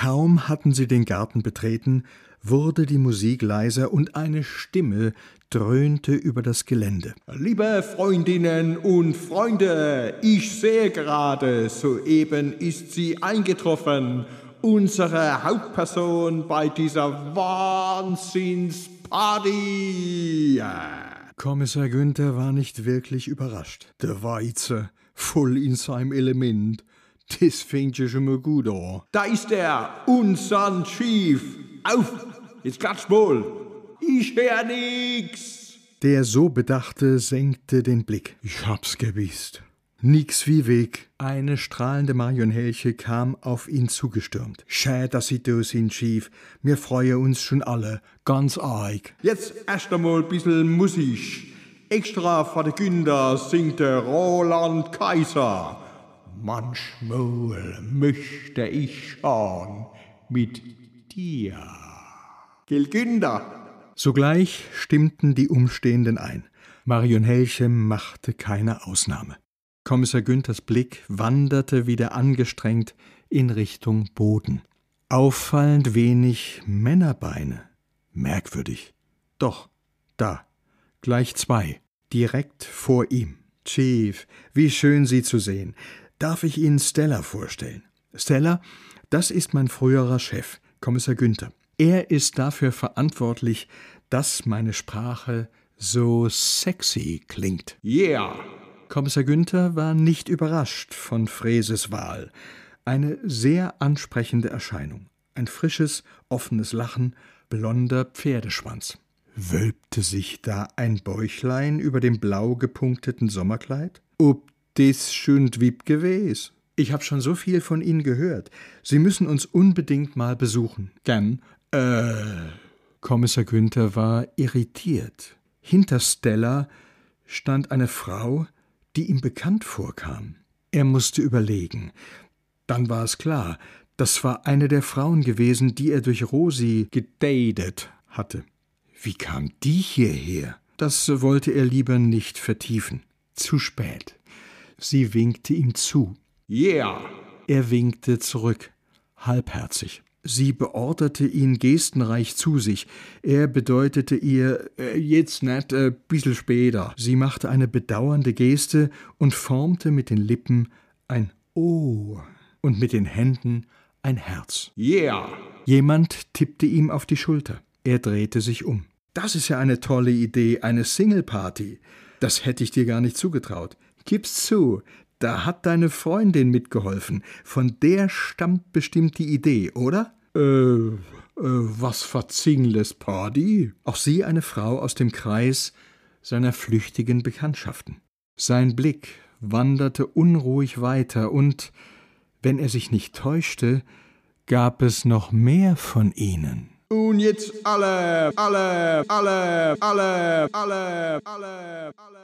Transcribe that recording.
Kaum hatten sie den Garten betreten, wurde die Musik leiser und eine Stimme dröhnte über das Gelände. Liebe Freundinnen und Freunde, ich sehe gerade, soeben ist sie eingetroffen, unsere Hauptperson bei dieser Wahnsinnsparty. Kommissar Günther war nicht wirklich überrascht. Der Weize, voll in seinem Element. Das fängt ja schon mal gut an. Da ist er, unser Chief. Auf, jetzt klatsch wohl. Ich hör nix. Der so Bedachte senkte den Blick. Ich hab's gewusst. Nix wie Weg. Eine strahlende Marionelche kam auf ihn zugestürmt. Schä, dass Sie da sind, Chief. Wir freuen uns schon alle. Ganz arg. Jetzt erst einmal bissel Musik. Extra für de Günder singt der Roland Kaiser. Manchmal möchte ich schon mit dir. Gil Günder. Sogleich stimmten die Umstehenden ein. Marion Helche machte keine Ausnahme. Kommissar Günthers Blick wanderte wieder angestrengt in Richtung Boden. Auffallend wenig Männerbeine. Merkwürdig. Doch, da, gleich zwei, direkt vor ihm. Chief, wie schön Sie zu sehen. Darf ich Ihnen Stella vorstellen? Stella, das ist mein früherer Chef, Kommissar Günther. Er ist dafür verantwortlich, dass meine Sprache so sexy klingt. Yeah! Kommissar Günther war nicht überrascht von Fräses Wahl. Eine sehr ansprechende Erscheinung. Ein frisches, offenes Lachen, blonder Pferdeschwanz. Wölbte sich da ein Bäuchlein über dem blau gepunkteten Sommerkleid? Ob des schön wieb gewes. Ich hab schon so viel von Ihnen gehört. Sie müssen uns unbedingt mal besuchen. Gern. Äh. Kommissar Günther war irritiert. Hinter Stella stand eine Frau, die ihm bekannt vorkam. Er musste überlegen. Dann war es klar, das war eine der Frauen gewesen, die er durch Rosi gedatet hatte. Wie kam die hierher? Das wollte er lieber nicht vertiefen. Zu spät. Sie winkte ihm zu. Yeah! Er winkte zurück, halbherzig. Sie beorderte ihn gestenreich zu sich. Er bedeutete ihr, äh, jetzt nicht, äh, bissel später. Sie machte eine bedauernde Geste und formte mit den Lippen ein O und mit den Händen ein Herz. Yeah! Jemand tippte ihm auf die Schulter. Er drehte sich um. Das ist ja eine tolle Idee, eine Single-Party. Das hätte ich dir gar nicht zugetraut. Gib's zu, da hat deine Freundin mitgeholfen. Von der stammt bestimmt die Idee, oder? Äh, äh was verzingles Party? Auch sie eine Frau aus dem Kreis seiner flüchtigen Bekanntschaften. Sein Blick wanderte unruhig weiter und, wenn er sich nicht täuschte, gab es noch mehr von ihnen. Und jetzt alle, alle, alle, alle, alle, alle, alle.